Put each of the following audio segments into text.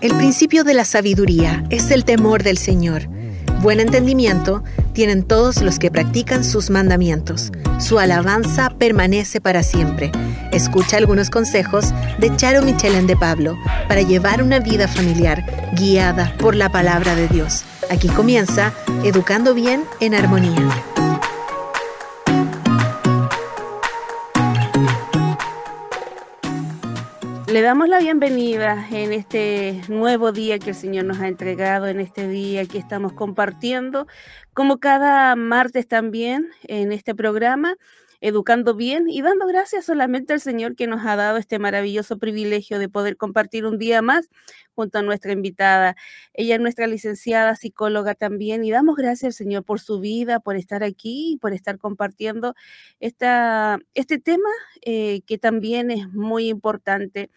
El principio de la sabiduría es el temor del Señor. Buen entendimiento tienen todos los que practican sus mandamientos. Su alabanza permanece para siempre. Escucha algunos consejos de Charo Michelén de Pablo para llevar una vida familiar guiada por la palabra de Dios. Aquí comienza Educando Bien en Armonía. Le damos la bienvenida en este nuevo día que el Señor nos ha entregado, en este día que estamos compartiendo, como cada martes también en este programa, educando bien y dando gracias solamente al Señor que nos ha dado este maravilloso privilegio de poder compartir un día más junto a nuestra invitada. Ella es nuestra licenciada psicóloga también y damos gracias al Señor por su vida, por estar aquí y por estar compartiendo esta, este tema eh, que también es muy importante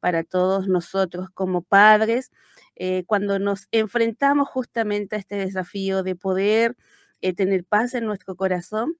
para todos nosotros como padres, eh, cuando nos enfrentamos justamente a este desafío de poder eh, tener paz en nuestro corazón,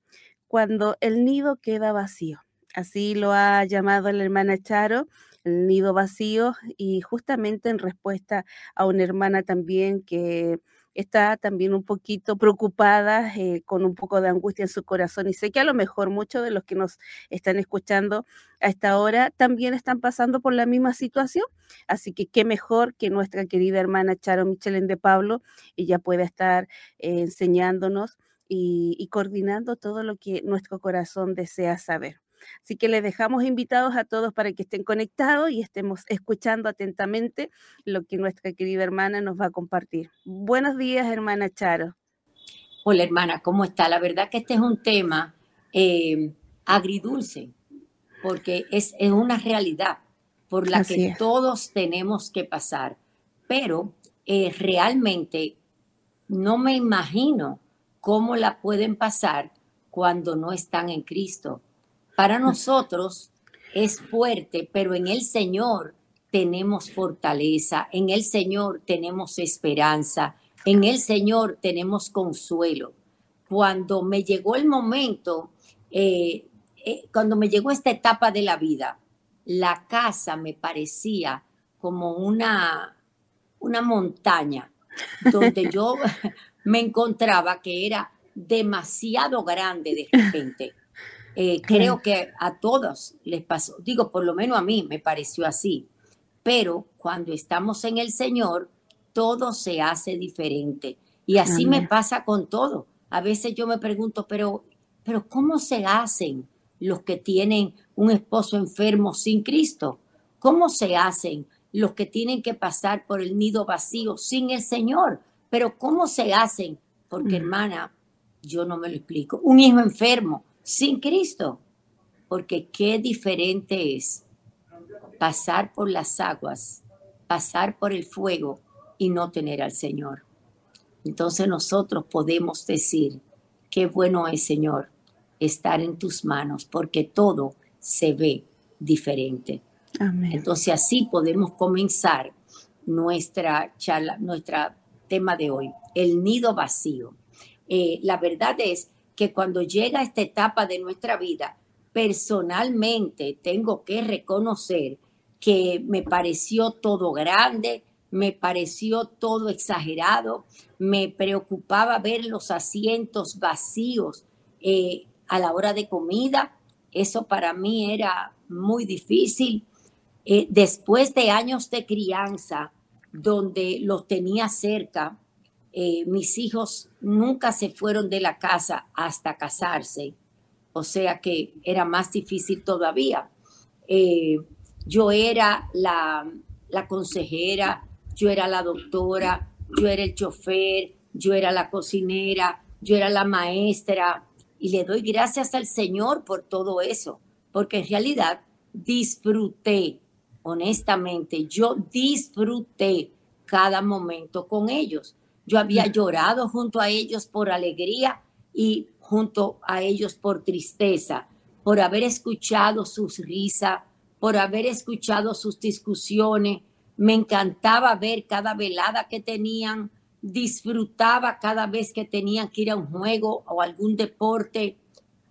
cuando el nido queda vacío. Así lo ha llamado la hermana Charo, nido vacío, y justamente en respuesta a una hermana también que está también un poquito preocupada, eh, con un poco de angustia en su corazón. Y sé que a lo mejor muchos de los que nos están escuchando a esta hora también están pasando por la misma situación. Así que qué mejor que nuestra querida hermana Charo Michelén de Pablo, ella pueda estar eh, enseñándonos y coordinando todo lo que nuestro corazón desea saber. Así que les dejamos invitados a todos para que estén conectados y estemos escuchando atentamente lo que nuestra querida hermana nos va a compartir. Buenos días, hermana Charo. Hola, hermana, ¿cómo está? La verdad que este es un tema eh, agridulce, porque es, es, una realidad por la que todos tenemos que pasar, pero eh, realmente no me imagino cómo la pueden pasar cuando no están en Cristo para nosotros es fuerte, pero en el Señor tenemos fortaleza, en el Señor tenemos esperanza, en el Señor tenemos consuelo. Cuando me llegó el momento, eh, eh, cuando me llegó esta etapa de la vida, la casa me parecía como una, una montaña donde yo me encontraba que era demasiado grande de repente. Eh, creo que a todos les pasó, digo, por lo menos a mí me pareció así, pero cuando estamos en el Señor, todo se hace diferente. Y así me pasa con todo. A veces yo me pregunto, pero, pero ¿cómo se hacen los que tienen un esposo enfermo sin Cristo? ¿Cómo se hacen los que tienen que pasar por el nido vacío sin el Señor? Pero ¿cómo se hacen? Porque mm. hermana, yo no me lo explico. Un hijo enfermo, sin Cristo. Porque qué diferente es pasar por las aguas, pasar por el fuego y no tener al Señor. Entonces nosotros podemos decir, qué bueno es, Señor, estar en tus manos, porque todo se ve diferente. Entonces así podemos comenzar nuestra charla, nuestro tema de hoy, el nido vacío. Eh, la verdad es que cuando llega esta etapa de nuestra vida, personalmente tengo que reconocer que me pareció todo grande, me pareció todo exagerado, me preocupaba ver los asientos vacíos eh, a la hora de comida, eso para mí era muy difícil. Eh, después de años de crianza, donde los tenía cerca, eh, mis hijos nunca se fueron de la casa hasta casarse, o sea que era más difícil todavía. Eh, yo era la, la consejera, yo era la doctora, yo era el chofer, yo era la cocinera, yo era la maestra, y le doy gracias al Señor por todo eso, porque en realidad disfruté, honestamente, yo disfruté cada momento con ellos. Yo había llorado junto a ellos por alegría y junto a ellos por tristeza, por haber escuchado sus risas, por haber escuchado sus discusiones. Me encantaba ver cada velada que tenían, disfrutaba cada vez que tenían que ir a un juego o algún deporte.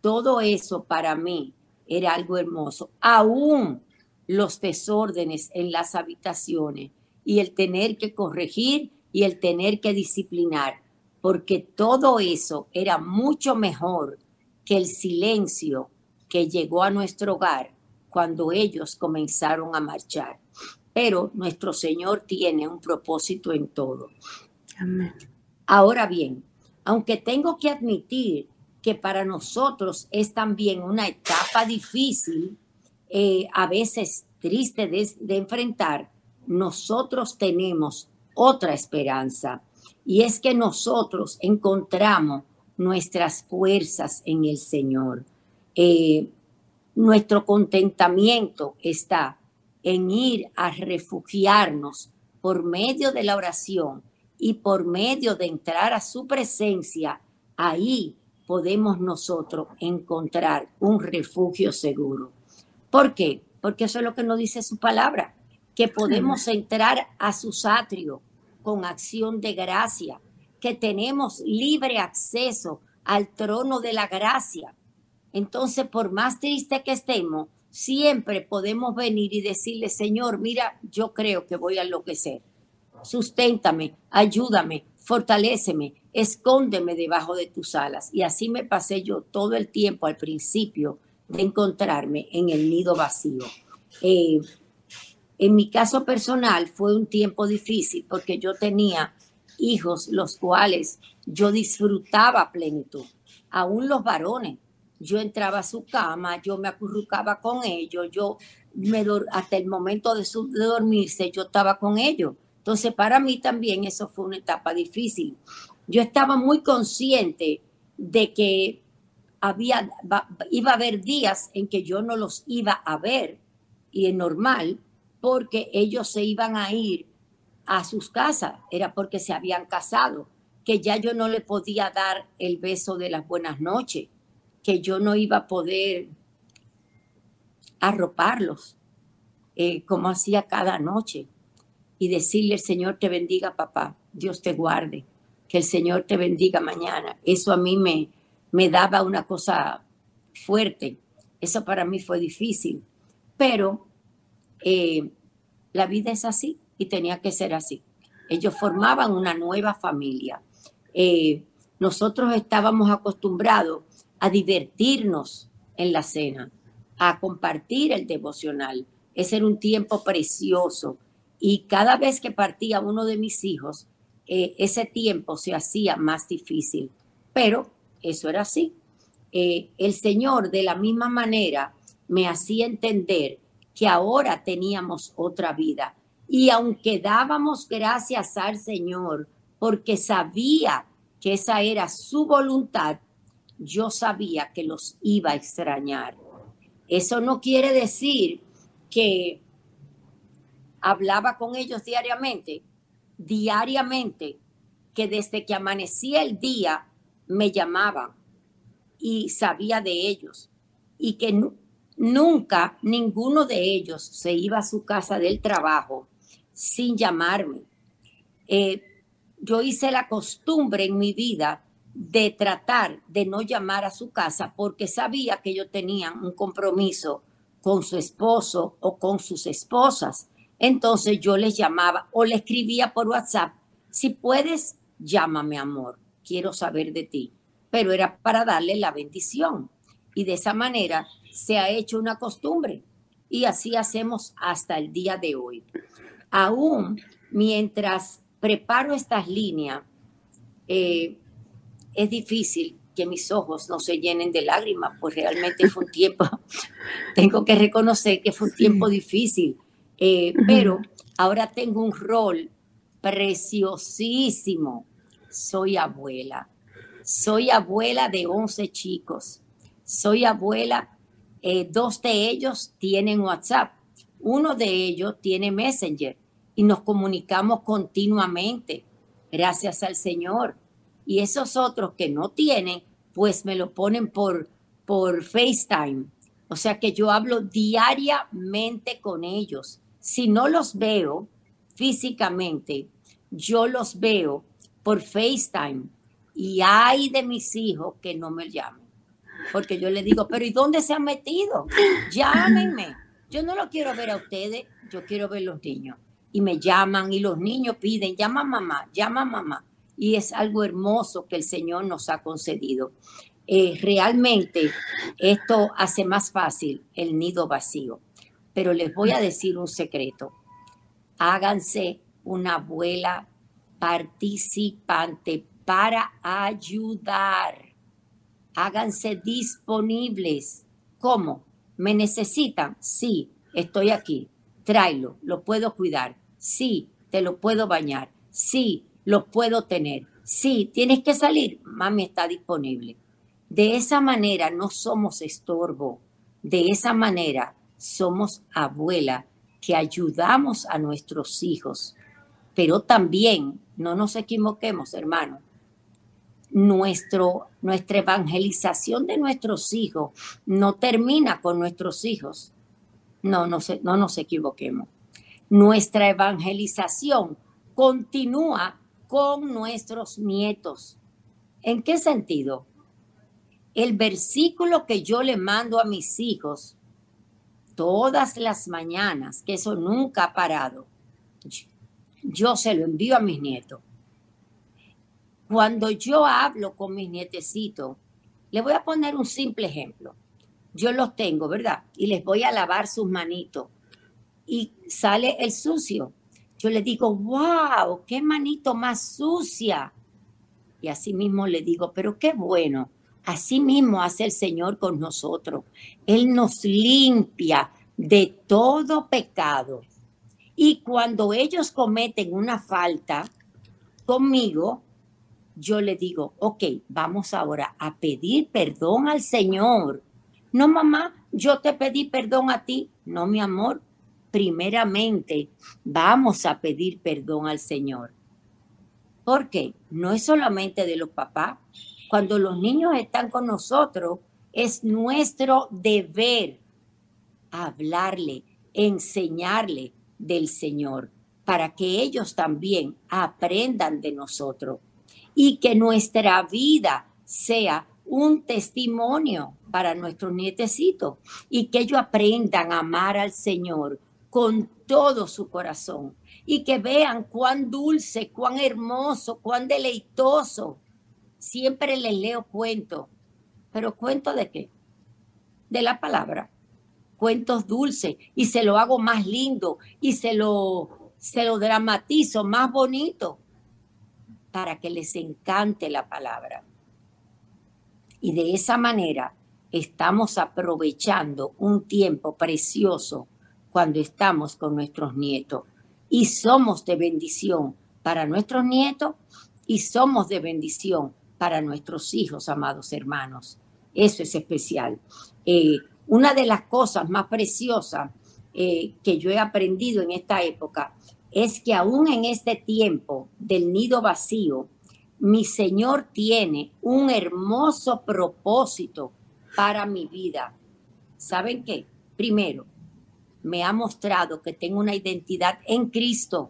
Todo eso para mí era algo hermoso. Aún los desórdenes en las habitaciones y el tener que corregir y el tener que disciplinar, porque todo eso era mucho mejor que el silencio que llegó a nuestro hogar cuando ellos comenzaron a marchar. Pero nuestro Señor tiene un propósito en todo. Ahora bien, aunque tengo que admitir que para nosotros es también una etapa difícil, eh, a veces triste de enfrentar, nosotros tenemos otra esperanza y es que nosotros encontramos nuestras fuerzas en el Señor. Eh, nuestro contentamiento está en ir a refugiarnos por medio de la oración y por medio de entrar a su presencia. Ahí podemos nosotros encontrar un refugio seguro. ¿Por qué? Porque eso es lo que nos dice su palabra, que podemos entrar a sus atrios con acción de gracia, que tenemos libre acceso al trono de la gracia. Entonces, por más triste que estemos, siempre podemos venir y decirle, Señor, mira, yo creo que voy a enloquecer. Susténtame, ayúdame, fortaléceme, escóndeme debajo de tus alas. Y así me pasé yo todo el tiempo al principio de encontrarme en el nido vacío. Eh, en mi caso personal fue un tiempo difícil porque yo tenía hijos los cuales yo disfrutaba plenitud, aún los varones. Yo entraba a su cama, yo me acurrucaba con ellos, yo me hasta el momento de dormirse yo estaba con ellos. Entonces para mí también eso fue una etapa difícil. Yo estaba muy consciente de que había, iba a haber días en que yo no los iba a ver y es normal porque ellos se iban a ir a sus casas, era porque se habían casado, que ya yo no le podía dar el beso de las buenas noches, que yo no iba a poder arroparlos eh, como hacía cada noche y decirle el Señor te bendiga papá, Dios te guarde, que el Señor te bendiga mañana. Eso a mí me, me daba una cosa fuerte, eso para mí fue difícil, pero eh, la vida es así y tenía que ser así. Ellos formaban una nueva familia. Eh, nosotros estábamos acostumbrados a divertirnos en la cena, a compartir el devocional. Ese era un tiempo precioso. Y cada vez que partía uno de mis hijos, eh, ese tiempo se hacía más difícil. Pero eso era así. Eh, el Señor de la misma manera me hacía entender que ahora teníamos otra vida. Y aunque dábamos gracias al Señor, porque sabía que esa era su voluntad, yo sabía que los iba a extrañar. Eso no quiere decir que hablaba con ellos diariamente, diariamente, que desde que amanecía el día me llamaban y sabía de ellos y que Nunca ninguno de ellos se iba a su casa del trabajo sin llamarme. Eh, yo hice la costumbre en mi vida de tratar de no llamar a su casa porque sabía que ellos tenían un compromiso con su esposo o con sus esposas. Entonces yo les llamaba o le escribía por WhatsApp, si puedes, llámame amor, quiero saber de ti. Pero era para darle la bendición. Y de esa manera se ha hecho una costumbre y así hacemos hasta el día de hoy. Aún mientras preparo estas líneas, eh, es difícil que mis ojos no se llenen de lágrimas, pues realmente fue un tiempo, tengo que reconocer que fue un tiempo difícil, eh, pero ahora tengo un rol preciosísimo. Soy abuela, soy abuela de 11 chicos, soy abuela eh, dos de ellos tienen WhatsApp, uno de ellos tiene Messenger y nos comunicamos continuamente, gracias al Señor. Y esos otros que no tienen, pues me lo ponen por, por FaceTime. O sea que yo hablo diariamente con ellos. Si no los veo físicamente, yo los veo por FaceTime. Y hay de mis hijos que no me llaman porque yo le digo, pero ¿y dónde se han metido? Llámenme. Yo no lo quiero ver a ustedes, yo quiero ver los niños. y me llaman y los niños piden, llama mamá, llama mamá. Y es algo hermoso que el Señor nos ha concedido. Eh, realmente esto hace más fácil el nido vacío. Pero les voy a decir un secreto. Háganse una abuela participante para ayudar. Háganse disponibles. ¿Cómo? ¿Me necesitan? Sí, estoy aquí. Tráelo, lo puedo cuidar. Sí, te lo puedo bañar. Sí, lo puedo tener. Sí, tienes que salir. Mami está disponible. De esa manera no somos estorbo. De esa manera somos abuela que ayudamos a nuestros hijos. Pero también, no nos equivoquemos, hermano, nuestro, nuestra evangelización de nuestros hijos no termina con nuestros hijos. No, no, no nos equivoquemos. Nuestra evangelización continúa con nuestros nietos. ¿En qué sentido? El versículo que yo le mando a mis hijos todas las mañanas, que eso nunca ha parado, yo se lo envío a mis nietos. Cuando yo hablo con mis nietecitos, le voy a poner un simple ejemplo. Yo los tengo, ¿verdad? Y les voy a lavar sus manitos. Y sale el sucio. Yo le digo, wow, qué manito más sucia. Y así mismo le digo, pero qué bueno. Así mismo hace el Señor con nosotros. Él nos limpia de todo pecado. Y cuando ellos cometen una falta conmigo, yo le digo, ok, vamos ahora a pedir perdón al Señor. No, mamá, yo te pedí perdón a ti. No, mi amor, primeramente vamos a pedir perdón al Señor. Porque no es solamente de los papás. Cuando los niños están con nosotros, es nuestro deber hablarle, enseñarle del Señor, para que ellos también aprendan de nosotros y que nuestra vida sea un testimonio para nuestros nietecitos y que ellos aprendan a amar al Señor con todo su corazón y que vean cuán dulce, cuán hermoso, cuán deleitoso. Siempre les leo cuentos, pero cuento de qué? De la palabra. Cuentos dulces y se lo hago más lindo y se lo, se lo dramatizo más bonito para que les encante la palabra. Y de esa manera estamos aprovechando un tiempo precioso cuando estamos con nuestros nietos. Y somos de bendición para nuestros nietos y somos de bendición para nuestros hijos, amados hermanos. Eso es especial. Eh, una de las cosas más preciosas eh, que yo he aprendido en esta época es que aún en este tiempo del nido vacío, mi Señor tiene un hermoso propósito para mi vida. ¿Saben qué? Primero, me ha mostrado que tengo una identidad en Cristo,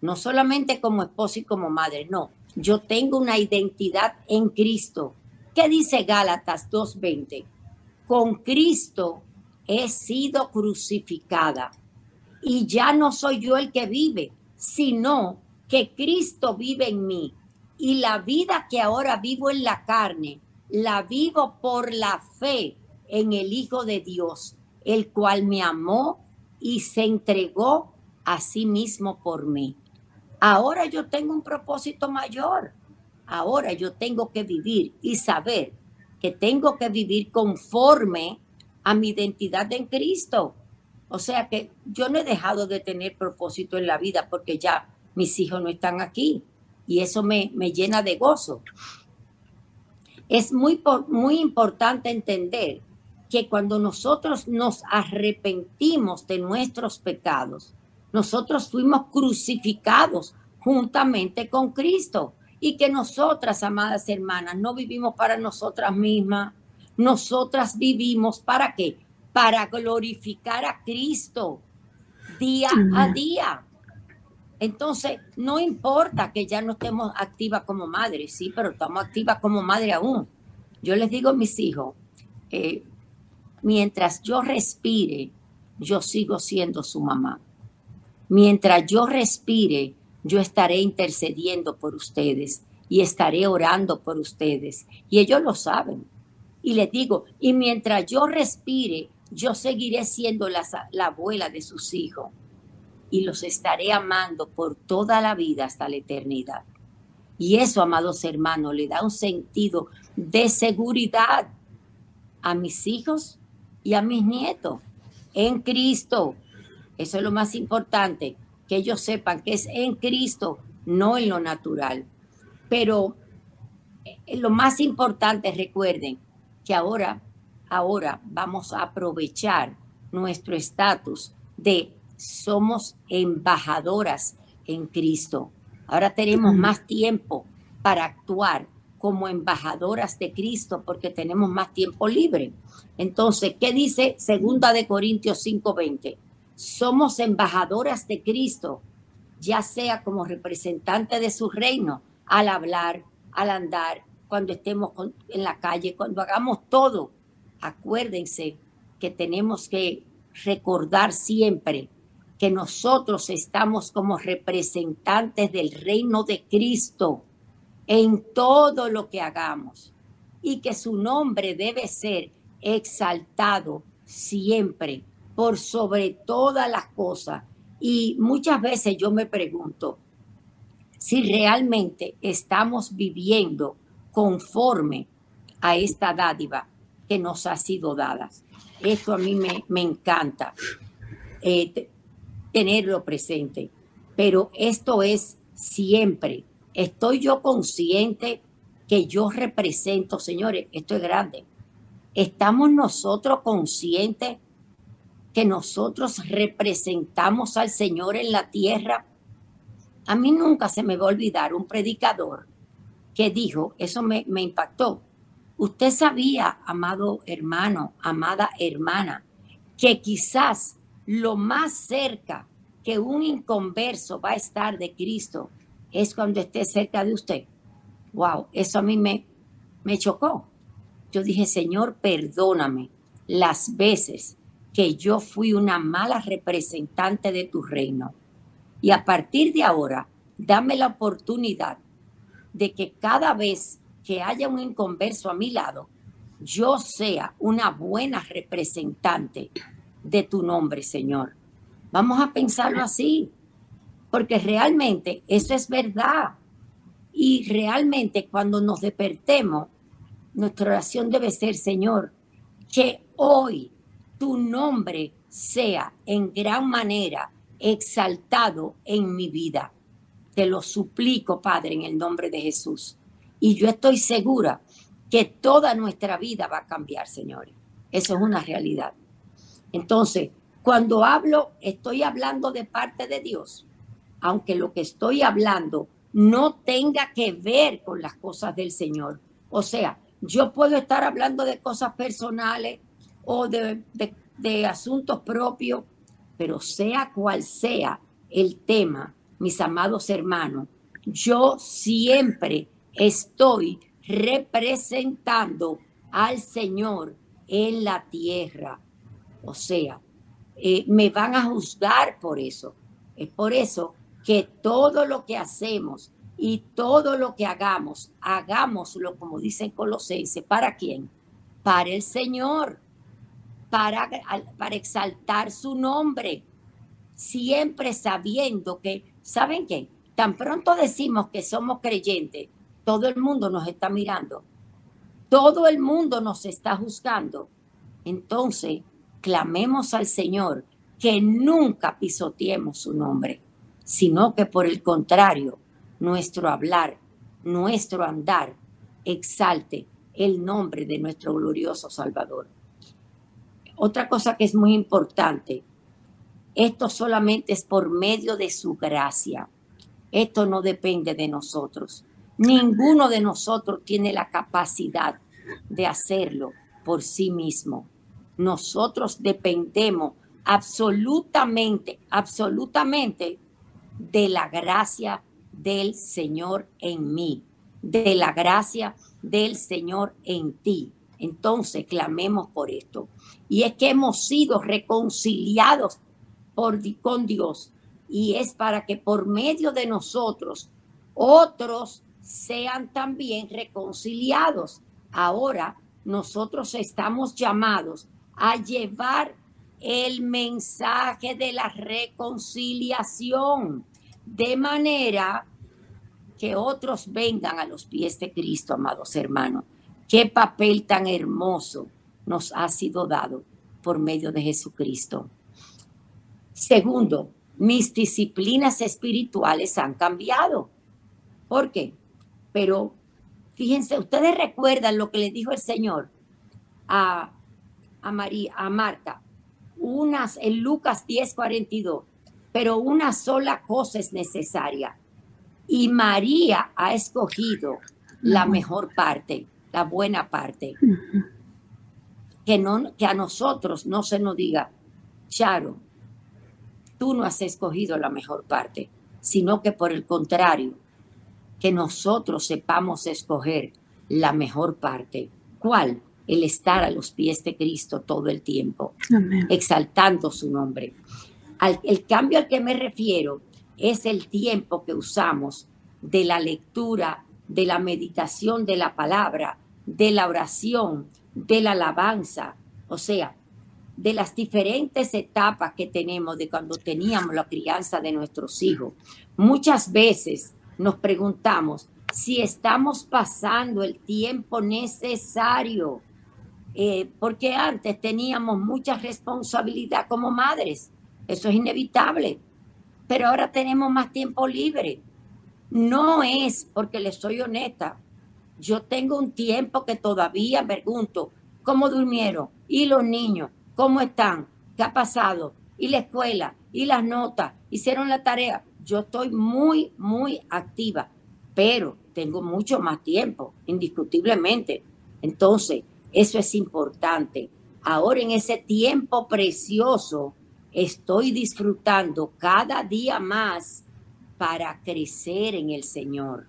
no solamente como esposo y como madre, no, yo tengo una identidad en Cristo. ¿Qué dice Gálatas 2.20? Con Cristo he sido crucificada y ya no soy yo el que vive, sino que Cristo vive en mí. Y la vida que ahora vivo en la carne, la vivo por la fe en el Hijo de Dios, el cual me amó y se entregó a sí mismo por mí. Ahora yo tengo un propósito mayor. Ahora yo tengo que vivir y saber que tengo que vivir conforme a mi identidad en Cristo. O sea que yo no he dejado de tener propósito en la vida porque ya mis hijos no están aquí y eso me, me llena de gozo. Es muy, muy importante entender que cuando nosotros nos arrepentimos de nuestros pecados, nosotros fuimos crucificados juntamente con Cristo y que nosotras, amadas hermanas, no vivimos para nosotras mismas, nosotras vivimos para qué? Para glorificar a Cristo día a día. Entonces, no importa que ya no estemos activas como madres, sí, pero estamos activas como madre aún. Yo les digo a mis hijos, eh, mientras yo respire, yo sigo siendo su mamá. Mientras yo respire, yo estaré intercediendo por ustedes y estaré orando por ustedes. Y ellos lo saben. Y les digo, y mientras yo respire, yo seguiré siendo la, la abuela de sus hijos y los estaré amando por toda la vida hasta la eternidad. Y eso, amados hermanos, le da un sentido de seguridad a mis hijos y a mis nietos en Cristo. Eso es lo más importante, que ellos sepan que es en Cristo, no en lo natural. Pero eh, lo más importante, recuerden que ahora, ahora vamos a aprovechar nuestro estatus de somos embajadoras en Cristo. Ahora tenemos más tiempo para actuar como embajadoras de Cristo porque tenemos más tiempo libre. Entonces, ¿qué dice Segunda de Corintios 5:20? Somos embajadoras de Cristo, ya sea como representante de su reino, al hablar, al andar, cuando estemos en la calle, cuando hagamos todo. Acuérdense que tenemos que recordar siempre que nosotros estamos como representantes del reino de Cristo en todo lo que hagamos y que su nombre debe ser exaltado siempre por sobre todas las cosas. Y muchas veces yo me pregunto si realmente estamos viviendo conforme a esta dádiva que nos ha sido dada. Esto a mí me, me encanta. Eh, tenerlo presente. Pero esto es siempre. Estoy yo consciente que yo represento, señores, esto es grande. Estamos nosotros conscientes que nosotros representamos al Señor en la tierra. A mí nunca se me va a olvidar un predicador que dijo, eso me, me impactó. Usted sabía, amado hermano, amada hermana, que quizás lo más cerca que un inconverso va a estar de Cristo es cuando esté cerca de usted. Wow, eso a mí me, me chocó. Yo dije, Señor, perdóname las veces que yo fui una mala representante de tu reino. Y a partir de ahora, dame la oportunidad de que cada vez que haya un inconverso a mi lado, yo sea una buena representante de tu nombre, Señor. Vamos a pensarlo así, porque realmente eso es verdad. Y realmente cuando nos despertemos, nuestra oración debe ser, Señor, que hoy tu nombre sea en gran manera exaltado en mi vida. Te lo suplico, Padre, en el nombre de Jesús. Y yo estoy segura que toda nuestra vida va a cambiar, Señor. Eso es una realidad. Entonces, cuando hablo, estoy hablando de parte de Dios, aunque lo que estoy hablando no tenga que ver con las cosas del Señor. O sea, yo puedo estar hablando de cosas personales o de, de asuntos propios, pero sea cual sea el tema, mis amados hermanos, yo siempre estoy representando al Señor en la tierra. O sea, eh, me van a juzgar por eso. Es por eso que todo lo que hacemos y todo lo que hagamos, hagámoslo como dicen Colosenses. ¿Para quién? Para el Señor, para, para exaltar su nombre, siempre sabiendo que, ¿saben qué? Tan pronto decimos que somos creyentes, todo el mundo nos está mirando, todo el mundo nos está juzgando. Entonces, clamemos al Señor que nunca pisoteemos su nombre, sino que por el contrario, nuestro hablar, nuestro andar, exalte el nombre de nuestro glorioso Salvador. Otra cosa que es muy importante, esto solamente es por medio de su gracia. Esto no depende de nosotros. Ninguno de nosotros tiene la capacidad de hacerlo por sí mismo nosotros dependemos absolutamente, absolutamente de la gracia del Señor en mí, de la gracia del Señor en ti. Entonces clamemos por esto. Y es que hemos sido reconciliados por, con Dios y es para que por medio de nosotros otros sean también reconciliados. Ahora nosotros estamos llamados a llevar el mensaje de la reconciliación de manera que otros vengan a los pies de Cristo, amados hermanos. Qué papel tan hermoso nos ha sido dado por medio de Jesucristo. Segundo, mis disciplinas espirituales han cambiado. ¿Por qué? Pero fíjense, ustedes recuerdan lo que le dijo el Señor a, a María, a Marta, unas en Lucas 10:42, pero una sola cosa es necesaria. Y María ha escogido la mejor parte, la buena parte. Que, no, que a nosotros no se nos diga, Charo, tú no has escogido la mejor parte, sino que por el contrario, que nosotros sepamos escoger la mejor parte. ¿Cuál? El estar a los pies de Cristo todo el tiempo, exaltando su nombre. el cambio al que me refiero es el tiempo que usamos de la lectura, de la meditación de la palabra, de la oración, de la alabanza. O sea, de las diferentes etapas que tenemos de cuando teníamos la crianza de nuestros hijos. Muchas veces nos preguntamos si estamos pasando el tiempo necesario, eh, porque antes teníamos mucha responsabilidad como madres, eso es inevitable, pero ahora tenemos más tiempo libre. No es porque le soy honesta, yo tengo un tiempo que todavía me pregunto, ¿cómo durmieron? ¿Y los niños? ¿Cómo están? ¿Qué ha pasado? ¿Y la escuela? ¿Y las notas? ¿Hicieron la tarea? Yo estoy muy, muy activa, pero tengo mucho más tiempo, indiscutiblemente. Entonces, eso es importante. Ahora en ese tiempo precioso, estoy disfrutando cada día más para crecer en el Señor,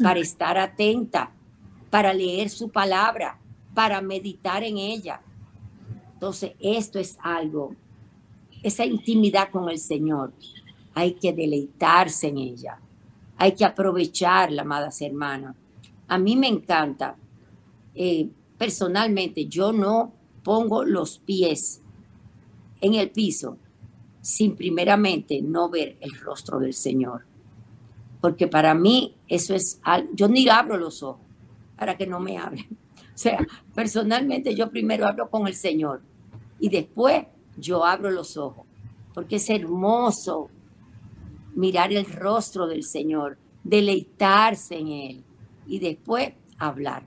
para estar atenta, para leer su palabra, para meditar en ella, entonces, esto es algo, esa intimidad con el Señor, hay que deleitarse en ella, hay que aprovecharla, amadas hermanas. A mí me encanta, eh, personalmente, yo no pongo los pies en el piso sin primeramente no ver el rostro del Señor. Porque para mí eso es yo ni abro los ojos para que no me hablen. O sea, personalmente yo primero hablo con el Señor y después yo abro los ojos, porque es hermoso mirar el rostro del Señor, deleitarse en Él y después hablar.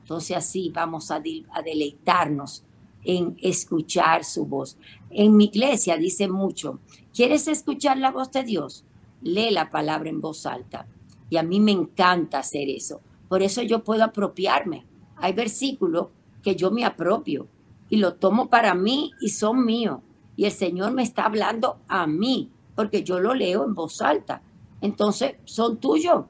Entonces así vamos a, deleitarnos en escuchar su voz. En mi iglesia dice mucho, ¿quieres escuchar la voz de Dios? Lee la palabra en voz alta. Y a mí me encanta hacer eso. Por eso yo puedo apropiarme hay versículos que yo me apropio y lo tomo para mí y son míos. Y el Señor me está hablando a mí, porque yo lo leo en voz alta. Entonces, son tuyos,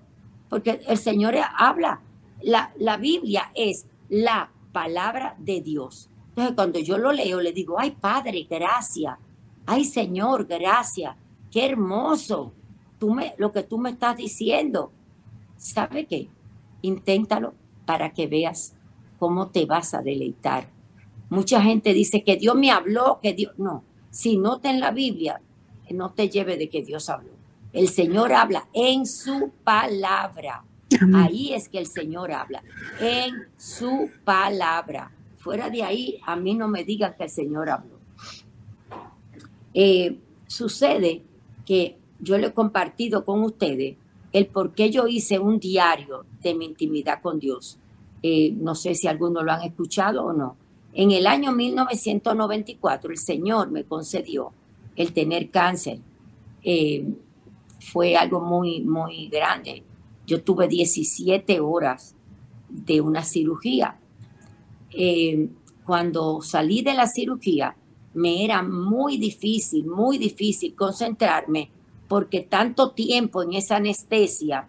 porque el Señor habla. La, la Biblia es la palabra de Dios. Entonces, cuando yo lo leo, le digo, ay Padre, gracias. Ay Señor, gracias. Qué hermoso. Tú me, lo que tú me estás diciendo. ¿Sabe qué? Inténtalo para que veas cómo te vas a deleitar. Mucha gente dice que Dios me habló, que Dios... No, si no te en la Biblia, no te lleve de que Dios habló. El Señor habla en su palabra. Ahí es que el Señor habla, en su palabra. Fuera de ahí, a mí no me digan que el Señor habló. Eh, sucede que yo le he compartido con ustedes el por qué yo hice un diario de mi intimidad con Dios. Eh, no sé si algunos lo han escuchado o no. En el año 1994 el Señor me concedió el tener cáncer. Eh, fue algo muy, muy grande. Yo tuve 17 horas de una cirugía. Eh, cuando salí de la cirugía, me era muy difícil, muy difícil concentrarme porque tanto tiempo en esa anestesia,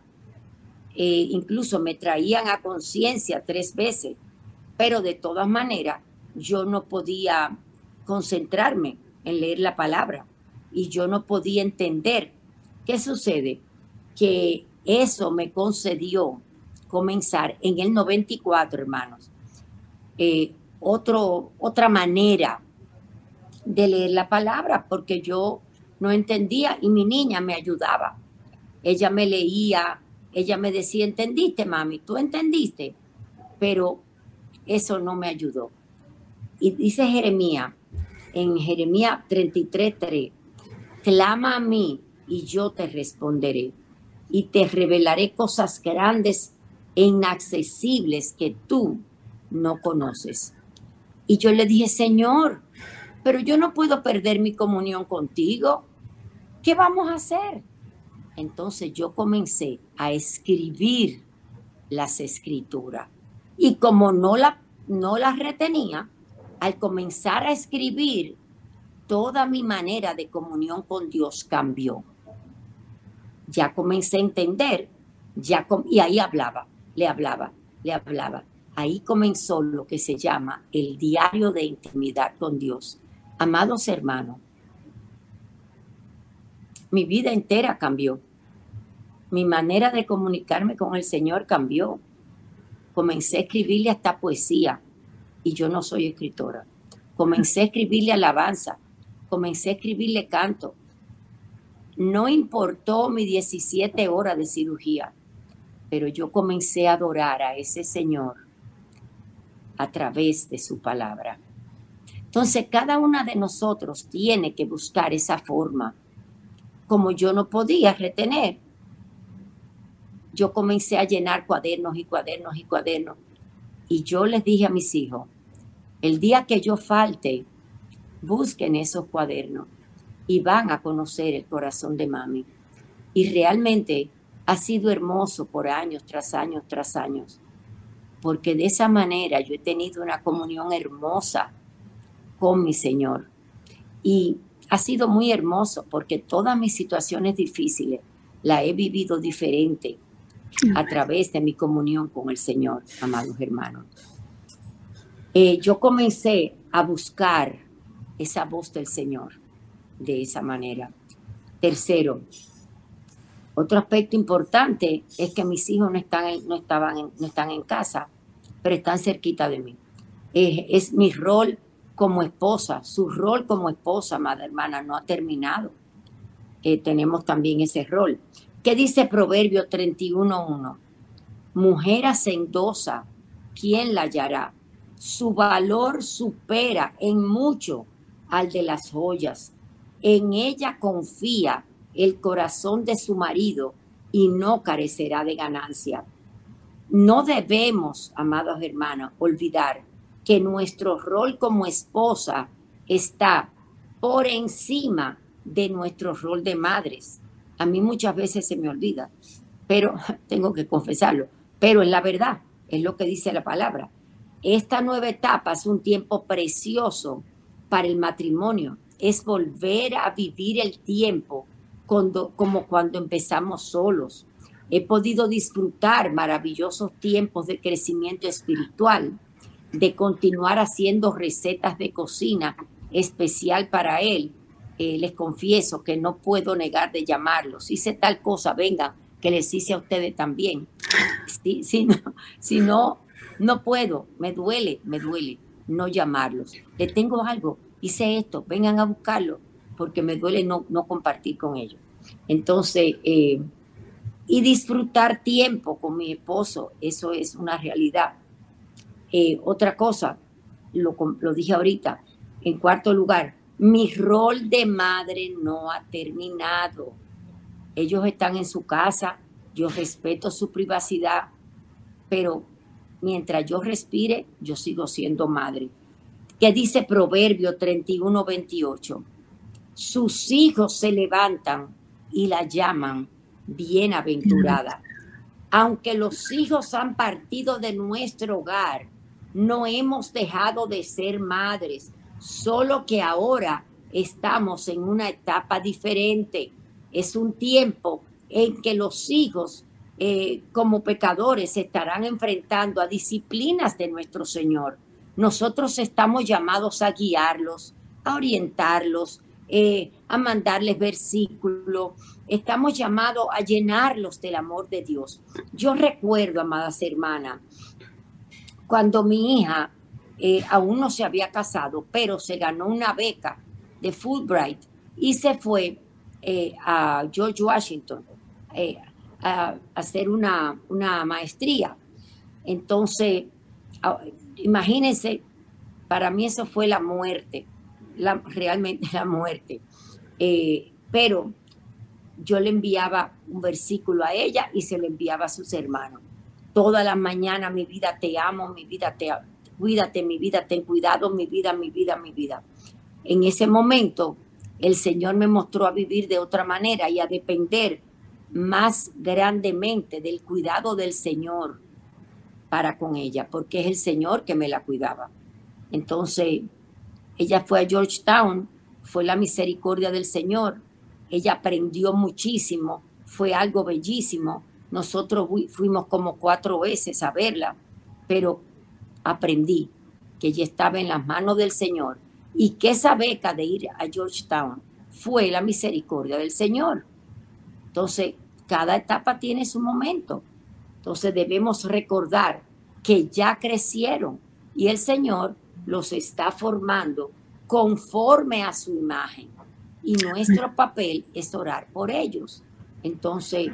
eh, incluso me traían a conciencia tres veces, pero de todas maneras yo no podía concentrarme en leer la palabra. y yo no podía entender. ¿Qué sucede? Que eso me concedió comenzar en el 94, hermanos. Eh, otro, otra manera de leer la palabra, porque yo no entendía y mi niña me ayudaba. Ella me leía, ella me decía, ¿entendiste, mami? ¿Tú entendiste? Pero eso no me ayudó. Y dice Jeremías, en Jeremías 33:3, clama a mí y yo te responderé y te revelaré cosas grandes e inaccesibles que tú no conoces. Y yo le dije, Señor, pero yo no puedo perder mi comunión contigo. ¿Qué vamos a hacer? Entonces yo comencé a escribir las escrituras. Y como no, la, no las retenía, al comenzar a escribir, toda mi manera de comunión con Dios cambió. Ya comencé a entender, ya y ahí hablaba, le hablaba, le hablaba. Ahí comenzó lo que se llama el diario de intimidad con Dios. Amados hermanos, mi vida entera cambió. Mi manera de comunicarme con el Señor cambió. Comencé a escribirle hasta poesía y yo no soy escritora. Comencé a escribirle alabanza, comencé a escribirle canto. No importó mis 17 horas de cirugía, pero yo comencé a adorar a ese Señor a través de su palabra. Entonces, cada una de nosotros tiene que buscar esa forma. Como yo no podía retener, yo comencé a llenar cuadernos y cuadernos y cuadernos. Y yo les dije a mis hijos, el día que yo falte, busquen esos cuadernos y van a conocer el corazón de mami. Y realmente ha sido hermoso por años tras años tras años, porque de esa manera yo he tenido una comunión hermosa con mi Señor. Y ha sido muy hermoso porque todas mis situaciones difíciles la he vivido diferente a través de mi comunión con el Señor, amados hermanos. Eh, yo comencé a buscar esa voz del Señor de esa manera. Tercero, otro aspecto importante es que mis hijos no están, en, no estaban no están en casa, pero están cerquita de mí. es mi rol como esposa, su rol como esposa, madre hermana, no ha terminado. Eh, tenemos también ese rol. ¿Qué dice Proverbio 31.1? Mujer hacendosa, ¿quién la hallará? Su valor supera en mucho al de las joyas. En ella confía el corazón de su marido y no carecerá de ganancia. No debemos, amados hermanos, olvidar que nuestro rol como esposa está por encima de nuestro rol de madres. A mí muchas veces se me olvida, pero tengo que confesarlo, pero es la verdad, es lo que dice la palabra. Esta nueva etapa es un tiempo precioso para el matrimonio. Es volver a vivir el tiempo como cuando empezamos solos. He podido disfrutar maravillosos tiempos de crecimiento espiritual, de continuar haciendo recetas de cocina especial para él. Eh, les confieso que no puedo negar de llamarlos. Hice tal cosa, venga, que les hice a ustedes también. Si, si no no puedo, me duele, me duele no llamarlos. Le tengo algo, hice esto, vengan a buscarlo, porque me duele no, no compartir con ellos. Entonces, eh, y disfrutar tiempo con mi esposo, eso es una realidad. Eh, otra cosa, lo, lo dije ahorita, en cuarto lugar, mi rol de madre no ha terminado. Ellos están en su casa, yo respeto su privacidad, pero mientras yo respire, yo sigo siendo madre. ¿Qué dice Proverbio 31, 28? Sus hijos se levantan y la llaman bienaventurada. Aunque los hijos han partido de nuestro hogar, no hemos dejado de ser madres, solo que ahora estamos en una etapa diferente. Es un tiempo en que los hijos eh, como pecadores se estarán enfrentando a disciplinas de nuestro Señor. Nosotros estamos llamados a guiarlos, a orientarlos, eh, a mandarles versículos. Estamos llamados a llenarlos del amor de Dios. Yo recuerdo, amadas hermanas, cuando mi hija eh, aún no se había casado, pero se ganó una beca de Fulbright y se fue a George Washington hacer una, una maestría. Entonces, imagínense, para mí eso fue la muerte la, realmente la muerte. Eh, pero yo le enviaba un versículo a ella y se lo enviaba a sus hermanos. Toda la mañana, mi vida te amo, mi vida te cuídate, mi vida ten cuidado, mi vida, mi vida, mi vida. En ese momento, el Señor me mostró a vivir de otra manera y a depender más grandemente del cuidado del Señor para con ella, porque es el Señor que me la cuidaba. Entonces, ella fue a Georgetown, fue la misericordia del Señor. Ella aprendió muchísimo, fue algo bellísimo. Nosotros fuimos como cuatro veces a verla, pero aprendí que ella estaba en las manos del Señor y que esa beca de ir a Georgetown fue la misericordia del Señor. Entonces, cada etapa tiene su momento. Entonces debemos recordar que ya crecieron y el Señor los está formando conforme a su imagen. Y nuestro papel es orar por ellos. Entonces,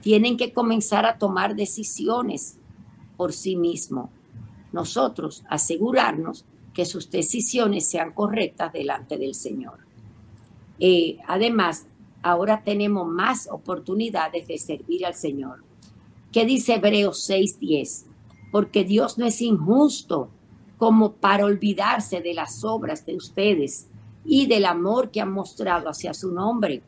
tienen que comenzar a tomar decisiones por sí mismos. Nosotros asegurarnos que sus decisiones sean correctas delante del Señor. Eh, además, ahora tenemos más oportunidades de servir al Señor. ¿Qué dice Hebreos 6:10? Porque Dios no es injusto como para olvidarse de las obras de ustedes y del amor que han mostrado hacia su nombre,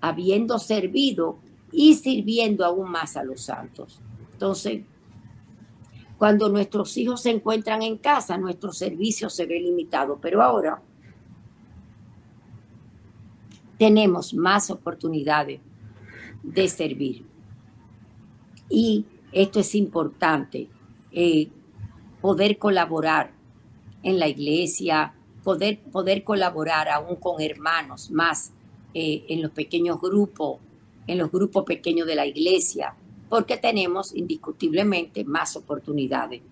habiendo servido y sirviendo aún más a los santos. Entonces, cuando nuestros hijos se encuentran en casa, nuestro servicio se ve limitado, pero ahora tenemos más oportunidades de servir. Y esto es importante. Eh, poder colaborar en la iglesia, poder, poder colaborar aún con hermanos más eh, en los pequeños grupos, en los grupos pequeños de la iglesia, porque tenemos indiscutiblemente más oportunidades.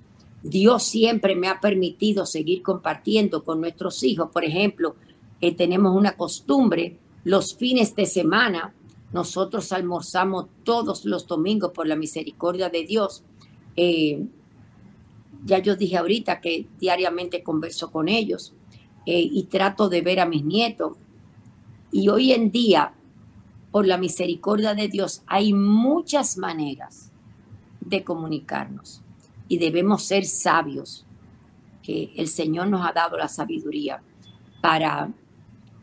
Dios siempre me ha permitido seguir compartiendo con nuestros hijos. Por ejemplo, eh, tenemos una costumbre, los fines de semana, nosotros almorzamos todos los domingos por la misericordia de Dios. Eh, ya yo dije ahorita que diariamente converso con ellos eh, y trato de ver a mis nietos. Y hoy en día, por la misericordia de Dios, hay muchas maneras de comunicarnos y debemos ser sabios, que el Señor nos ha dado la sabiduría para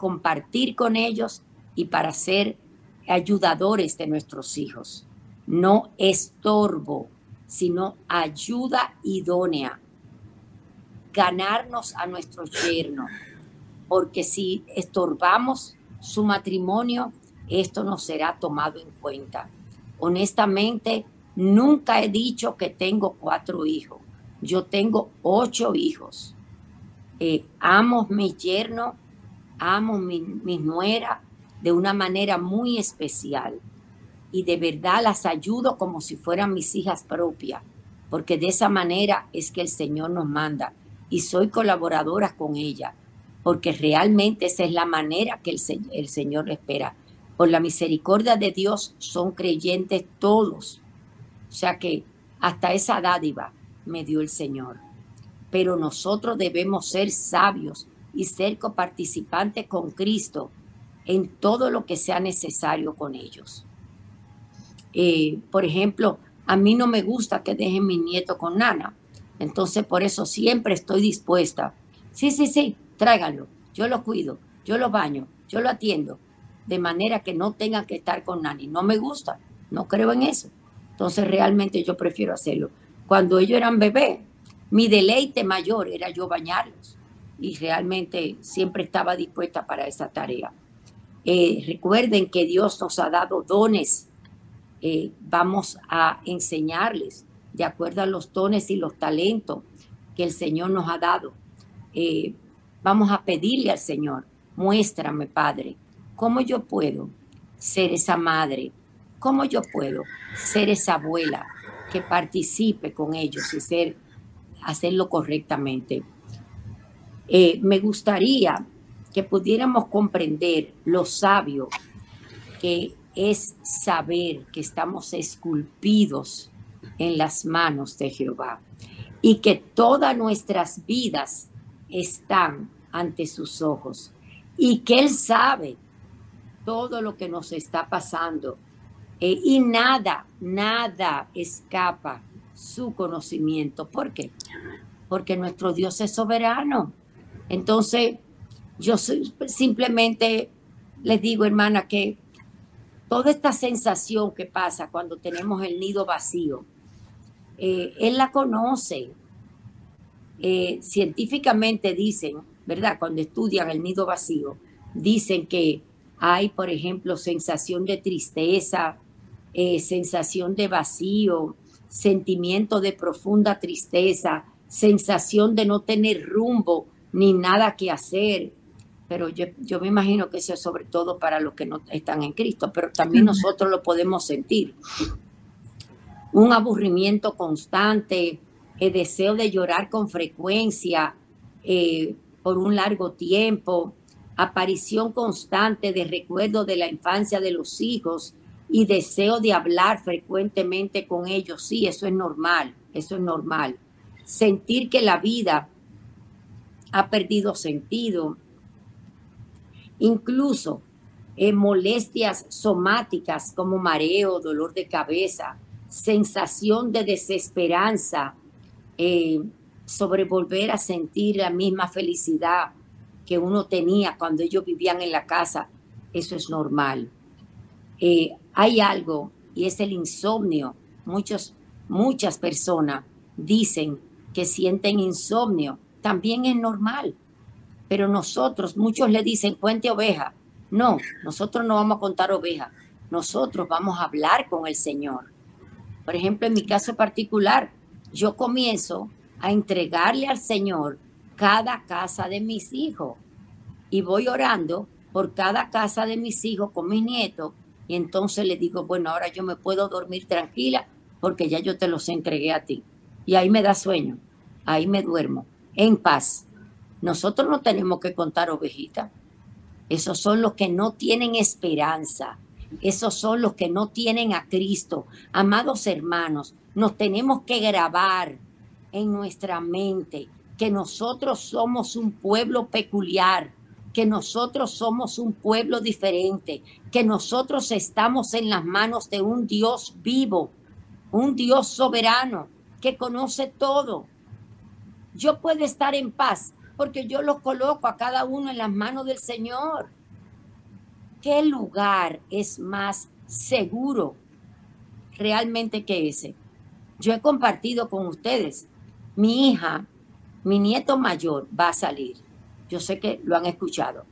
compartir con ellos y para ser ayudadores de nuestros hijos. No estorbo sino ayuda idónea. Ganarnos a nuestro yerno, porque si estorbamos su matrimonio, esto no será tomado en cuenta. Honestamente, nunca he dicho que tengo cuatro hijos. Yo tengo ocho hijos. Eh, amo mi yerno, amo mi, mi nuera de una manera muy especial y de verdad las ayudo como si fueran mis hijas propias, porque de esa manera es que el Señor nos manda y soy colaboradora con ella, porque realmente esa es la manera que el, el Señor espera. Por la misericordia de Dios son creyentes todos, o sea que hasta esa dádiva me dio el Señor. Pero nosotros debemos ser sabios y ser coparticipantes con Cristo en todo lo que sea necesario con ellos. Eh, por ejemplo, a mí no me gusta que dejen mi nieto con nana. Entonces, por eso siempre estoy dispuesta. Sí, sí, sí, tráiganlo. Yo lo cuido, yo lo baño, yo lo atiendo. De manera que no tengan que estar con nani. No me gusta, no creo en eso. Entonces, realmente yo prefiero hacerlo. Cuando ellos eran bebés, mi deleite mayor era yo bañarlos. Y realmente siempre estaba dispuesta para esa tarea. Eh, recuerden que Dios nos ha dado dones eh, vamos a enseñarles de acuerdo a los dones y los talentos que el Señor nos ha dado. Eh, vamos a pedirle al Señor muéstrame, Padre, cómo yo puedo ser esa madre, cómo yo puedo ser esa abuela que participe con ellos y ser, hacerlo correctamente. Eh, me gustaría que pudiéramos comprender lo sabio que es saber que estamos esculpidos en las manos de Jehová y que todas nuestras vidas están ante sus ojos y que Él sabe todo lo que nos está pasando eh, y nada, nada escapa su conocimiento. ¿Por qué? Porque nuestro Dios es soberano. Entonces, yo simplemente les digo, hermana, que toda esta sensación que pasa cuando tenemos el nido vacío, eh, él la conoce. Eh, científicamente dicen, ¿verdad? Cuando estudian el nido vacío, dicen que hay, por ejemplo, sensación de tristeza, eh, sensación de vacío, sentimiento de profunda tristeza, sensación de no tener rumbo ni nada que hacer. Pero yo, yo me imagino que eso es sobre todo para los que no están en Cristo, pero también nosotros lo podemos sentir un aburrimiento constante, el deseo de llorar con frecuencia eh, por un largo tiempo, aparición constante de recuerdos de la infancia de los hijos y deseo de hablar frecuentemente con ellos. Sí, eso es normal, eso es normal. Sentir que la vida ha perdido sentido. Incluso eh, molestias somáticas como mareo, dolor de cabeza, sensación de desesperanza eh, sobre volver a sentir la misma felicidad que uno tenía cuando ellos vivían en la casa, eso es normal. Eh, hay algo y es el insomnio. Muchos, muchas personas dicen que sienten insomnio. También es normal. Pero nosotros, muchos le dicen, cuente oveja. No, nosotros no vamos a contar oveja. Nosotros vamos a hablar con el Señor. Por ejemplo, en mi caso particular, yo comienzo a entregarle al Señor cada casa de mis hijos y voy orando por cada casa de mis hijos con mis nietos y entonces le digo, bueno, ahora yo me puedo dormir tranquila porque ya yo te los entregué a ti. Y ahí me da sueño, ahí me duermo, en paz. Nosotros no tenemos que contar ovejitas. Esos son los que no tienen esperanza, esos son los que no tienen a Cristo. Amados hermanos, nos tenemos que grabar en nuestra mente que nosotros somos un pueblo peculiar, que nosotros somos un pueblo diferente, que nosotros estamos en las manos de un Dios vivo, un Dios soberano que conoce todo. Yo puedo estar en paz porque yo lo coloco a cada uno en las manos del Señor. ¿qué lugar es más seguro realmente que ese? Yo he compartido con ustedes, mi hija, mi nieto mayor va a salir. Yo sé que lo han escuchado,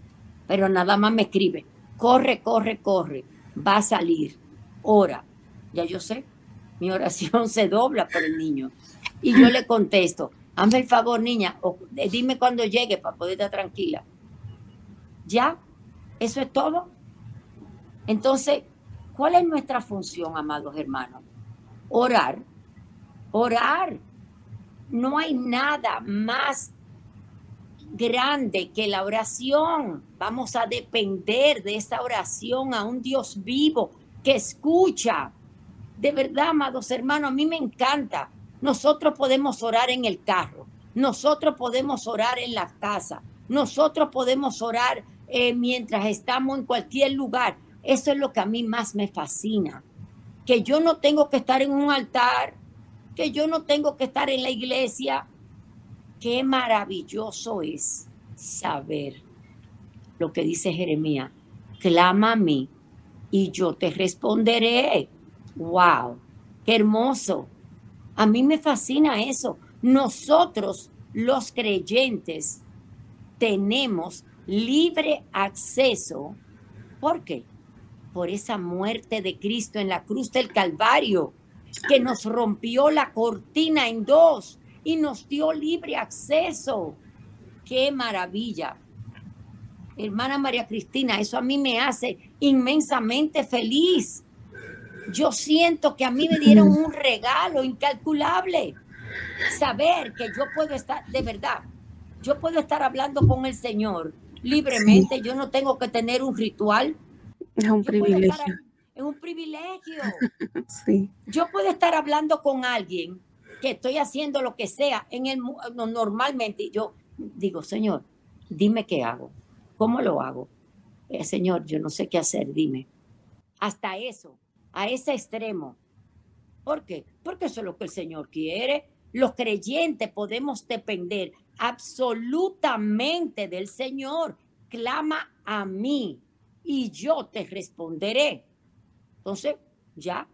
pero nada más me escribe, corre, corre, corre, va a salir, ora. Ya yo sé, mi oración se dobla por el niño. Y yo le contesto, hazme el favor, niña, o dime cuando llegue para poder estar tranquila. ¿Ya? ¿Eso es todo? Entonces, ¿cuál es nuestra función, amados hermanos? Orar, orar. No hay nada más grande que la oración. Vamos a depender de esa oración a un Dios vivo que escucha. De verdad, amados hermanos, a mí me encanta. Nosotros podemos orar en el carro, nosotros podemos orar en la casa, nosotros podemos orar eh, mientras estamos en cualquier lugar. Eso es lo que a mí más me fascina. Que yo no tengo que estar en un altar, que yo no tengo que estar en la iglesia. Qué maravilloso es saber lo que dice Jeremías. Clama a mí y yo te responderé. ¡Wow! ¡Qué hermoso! A mí me fascina eso. Nosotros, los creyentes, tenemos libre acceso. ¿Por qué? por esa muerte de Cristo en la cruz del Calvario, que nos rompió la cortina en dos y nos dio libre acceso. ¡Qué maravilla! hermana María Cristina, eso a mí me hace inmensamente feliz. Yo siento que a mí me dieron un regalo incalculable. Saber que yo puedo estar, de verdad, yo puedo estar hablando con el Señor libremente, yo no tengo que tener un ritual. Es un privilegio. Es un privilegio. sí. Yo puedo estar hablando con alguien que estoy haciendo lo que sea en el normalmente yo digo, Señor, dime qué hago. ¿Cómo lo hago? Eh, señor, yo no sé qué hacer, dime. Hasta eso, a ese extremo. ¿Por qué? Porque eso es lo que el Señor quiere. Los creyentes podemos depender absolutamente del Señor. Clama a mí y yo te responderé. Entonces, ya,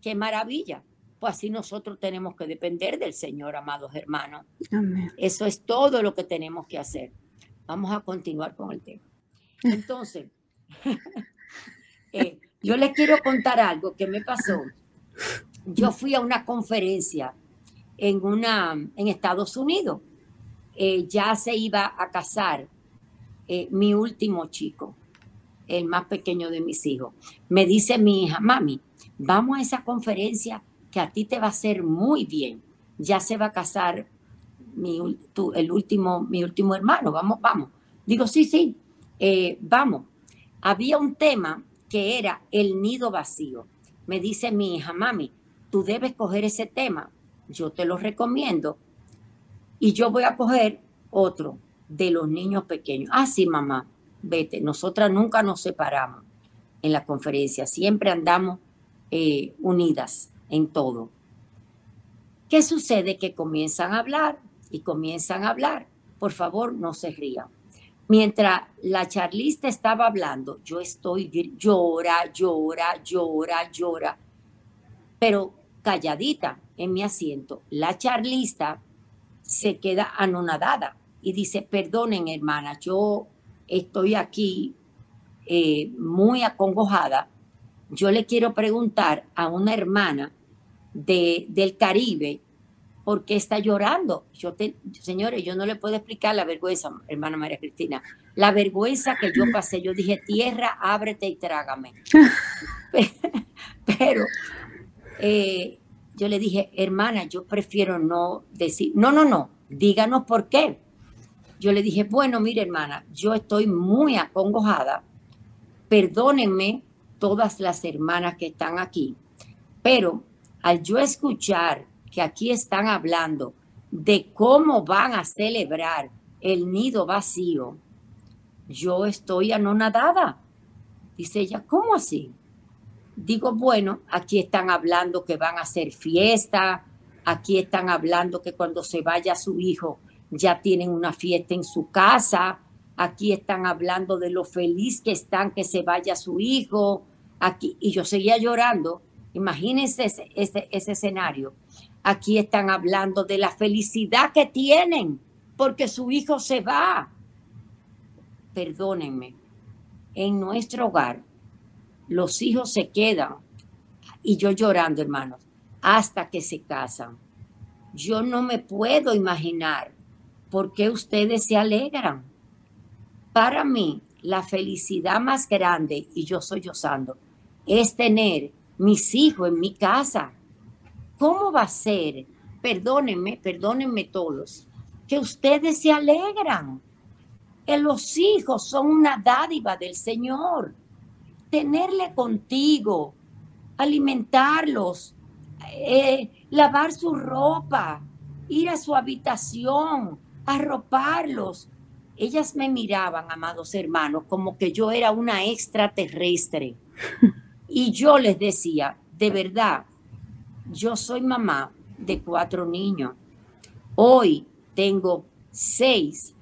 qué maravilla. Pues así nosotros tenemos que depender del Señor, amados hermanos. Eso es todo lo que tenemos que hacer. Vamos a continuar con el tema. Entonces, eh, yo les quiero contar algo que me pasó. Yo fui a una conferencia en, una, en Estados Unidos. Eh, ya se iba a casar eh, mi último chico, el más pequeño de mis hijos. Me dice mi hija, mami, vamos a esa conferencia que a ti te va a hacer muy bien. Ya se va a casar mi, el último, mi último hermano, vamos, vamos. Digo, sí, sí, eh, vamos. Había un tema que era el nido vacío. Me dice mi hija, mami, tú debes coger ese tema, yo te lo recomiendo, y yo voy a coger otro de los niños pequeños. Ah, sí, mamá, vete, nosotras nunca nos separamos en la conferencia, siempre andamos eh, unidas en todo. ¿Qué sucede? Que comienzan a hablar y comienzan a hablar. Por favor, no se rían. Mientras la charlista estaba hablando, yo estoy llora, llora, llora, llora, pero calladita en mi asiento. La charlista se queda anonadada y dice, perdonen hermana, yo estoy aquí eh, muy acongojada. Yo le quiero preguntar a una hermana de, del Caribe ¿por qué está llorando? Yo te, señores, yo no le puedo explicar la vergüenza, hermana María Cristina, la vergüenza que yo pasé. Yo dije, tierra, ábrete y trágame. Pero eh, yo le dije, hermana, yo prefiero no decir, no, no, no, díganos por qué. Yo le dije, bueno, mire, hermana, yo estoy muy acongojada. Perdónenme todas las hermanas que están aquí, pero al yo escuchar que aquí están hablando de cómo van a celebrar el nido vacío, yo estoy anonadada. Dice ella, ¿cómo así? Digo, bueno, aquí están hablando que van a hacer fiesta, aquí están hablando que cuando se vaya su hijo ya tienen una fiesta en su casa, aquí están hablando de lo feliz que están que se vaya su hijo, aquí, y yo seguía llorando. Imagínense ese, ese, ese escenario. Aquí están hablando de la felicidad que tienen porque su hijo se va. Perdónenme, en nuestro hogar los hijos se quedan y yo llorando, hermanos, hasta que se casan. Yo no me puedo imaginar por qué ustedes se alegran. Para mí, la felicidad más grande, y yo soy Osando, es tener mis hijos en mi casa ¿Cómo va a ser? Perdónenme, perdónenme todos, que ustedes se alegran. Que los hijos son una dádiva del Señor. Tenerle contigo, alimentarlos, eh, lavar su ropa, ir a su habitación, arroparlos. Ellas me miraban, amados hermanos, como que yo era una extraterrestre. Y yo les decía, de verdad, yo soy mamá de cuatro niños. Hoy tengo seis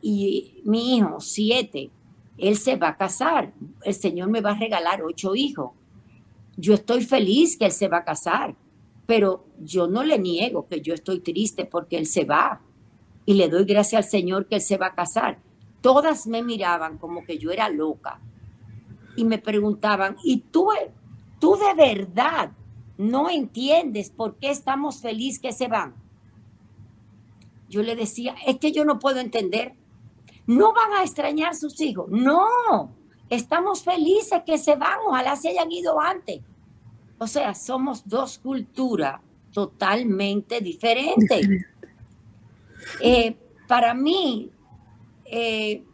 y mi hijo siete. Él se va a casar. El Señor me va a regalar ocho hijos. Yo estoy feliz que Él se va a casar, pero yo no le niego que yo estoy triste porque Él se va. Y le doy gracias al Señor que Él se va a casar. Todas me miraban como que yo era loca y me preguntaban, ¿y tú, tú de verdad no entiendes por qué estamos felices que se van. Yo le decía, es que yo no puedo entender. no van a extrañar sus hijos. No, estamos felices que se van, ojalá se hayan ido antes. O sea, somos dos culturas totalmente diferentes. Eh, para mí, eh,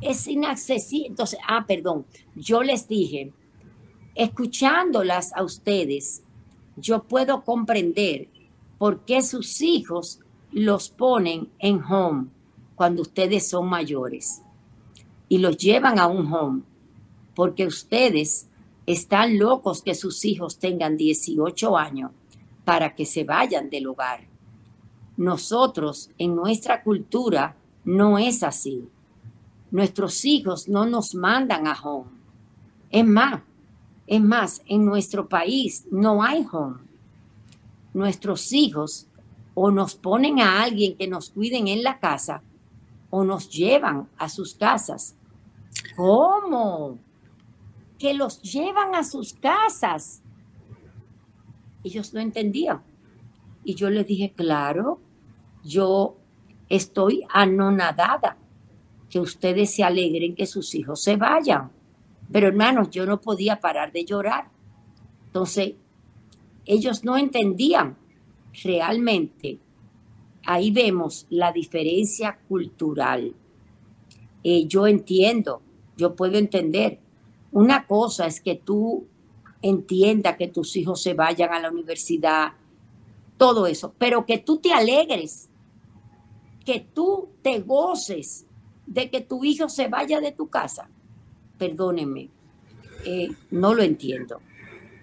es inaccesible. Entonces, ah, perdón, yo les dije, escuchándolas a ustedes, yo puedo comprender por qué sus hijos los ponen en home cuando ustedes son mayores y los llevan a un home, porque ustedes están locos que sus hijos tengan 18 años para que se vayan del hogar. Nosotros, en nuestra cultura, no es así. Nuestros hijos no nos mandan a home. Es más, es más, en nuestro país no hay home. Nuestros hijos o nos ponen a alguien que nos cuiden en la casa o nos llevan a sus casas. ¿Cómo? Que los llevan a sus casas. Ellos no entendían. Y yo les dije, claro, yo estoy anonadada que ustedes se alegren que sus hijos se vayan. Pero hermanos, yo no podía parar de llorar. Entonces, ellos no entendían realmente. Ahí vemos la diferencia cultural. Eh, yo entiendo, yo puedo entender. Una cosa es que tú entiendas que tus hijos se vayan a la universidad, todo eso, pero que tú te alegres, que tú te goces de que tu hijo se vaya de tu casa perdónenme, eh, no lo entiendo.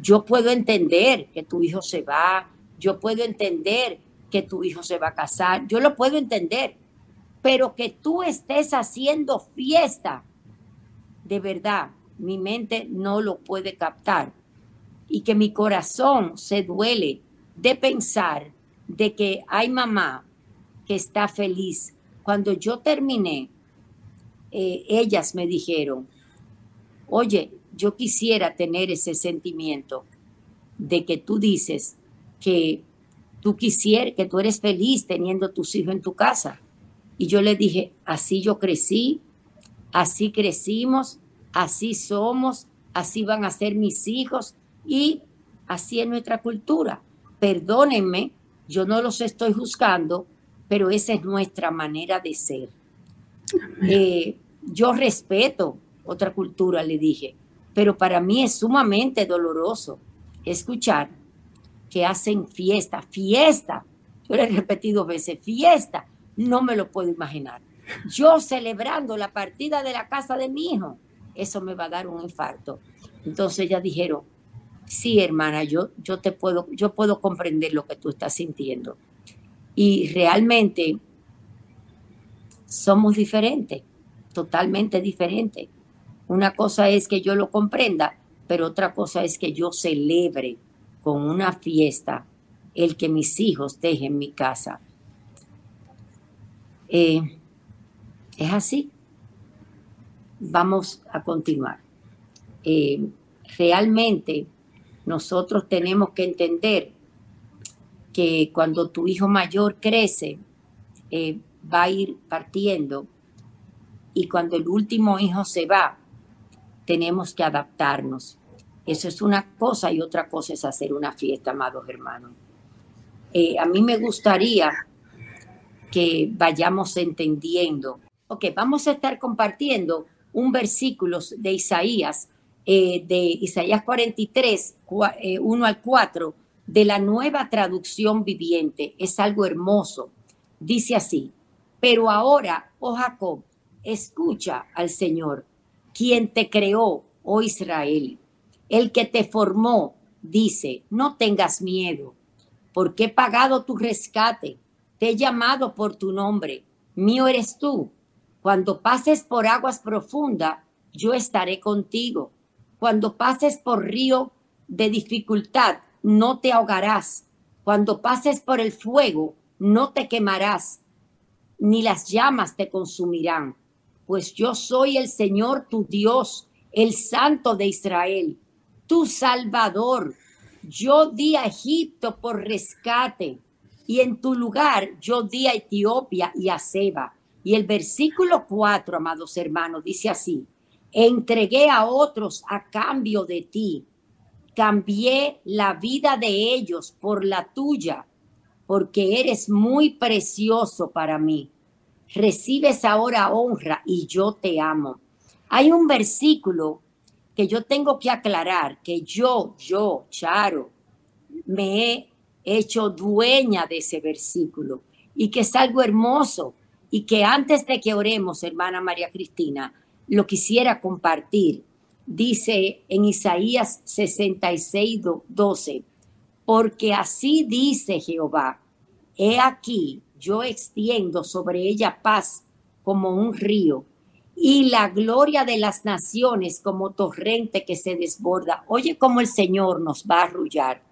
Yo puedo entender que tu hijo se va, yo puedo entender que tu hijo se va a casar, yo lo puedo entender, pero que tú estés haciendo fiesta, de verdad, mi mente no lo puede captar y que mi corazón se duele de pensar de que hay mamá que está feliz. Cuando yo terminé, eh, ellas me dijeron, Oye, yo quisiera tener ese sentimiento de que tú dices que tú quisieras, que tú eres feliz teniendo tus hijos en tu casa. Y yo le dije, así yo crecí, así crecimos, así somos, así van a ser mis hijos y así es nuestra cultura. Perdónenme, yo no los estoy juzgando, pero esa es nuestra manera de ser. Eh, yo respeto otra cultura, le dije. Pero para mí es sumamente doloroso escuchar que hacen fiesta, fiesta. Yo le he repetido veces, fiesta. No me lo puedo imaginar. Yo celebrando la partida de la casa de mi hijo, eso me va a dar un infarto. Entonces ya dijeron, sí, hermana, yo, yo te puedo, yo puedo comprender lo que tú estás sintiendo. Y realmente somos diferentes, totalmente diferentes. Una cosa es que yo lo comprenda, pero otra cosa es que yo celebre con una fiesta el que mis hijos dejen mi casa. Eh, es así. Vamos a continuar. Eh, realmente nosotros tenemos que entender que cuando tu hijo mayor crece, eh, va a ir partiendo y cuando el último hijo se va, tenemos que adaptarnos. Eso es una cosa y otra cosa es hacer una fiesta, amados hermanos. Eh, a mí me gustaría que vayamos entendiendo. Ok, vamos a estar compartiendo un versículo de Isaías, eh, de Isaías 43, 1 eh, al 4, de la nueva traducción viviente. Es algo hermoso. Dice así, pero ahora, oh Jacob, escucha al Señor quien te creó, oh Israel, el que te formó, dice, no tengas miedo, porque he pagado tu rescate, te he llamado por tu nombre, mío eres tú. Cuando pases por aguas profundas, yo estaré contigo. Cuando pases por río de dificultad, no te ahogarás. Cuando pases por el fuego, no te quemarás, ni las llamas te consumirán pues yo soy el Señor tu Dios, el Santo de Israel, tu Salvador. Yo di a Egipto por rescate y en tu lugar yo di a Etiopía y a Seba Y el versículo 4, amados hermanos, dice así, entregué a otros a cambio de ti, cambié la vida de ellos por la tuya, porque eres muy precioso para mí. Recibes ahora honra y yo te amo. Hay un versículo que yo tengo que aclarar, que yo, yo, Charo, me he hecho dueña de ese versículo y que es algo hermoso y que antes de que oremos, hermana María Cristina, lo quisiera compartir. Dice en Isaías 66, 12, porque así dice Jehová, he aquí, yo extiendo sobre ella paz como un río y la gloria de las naciones como torrente que se desborda. Oye cómo el Señor nos va a arrullar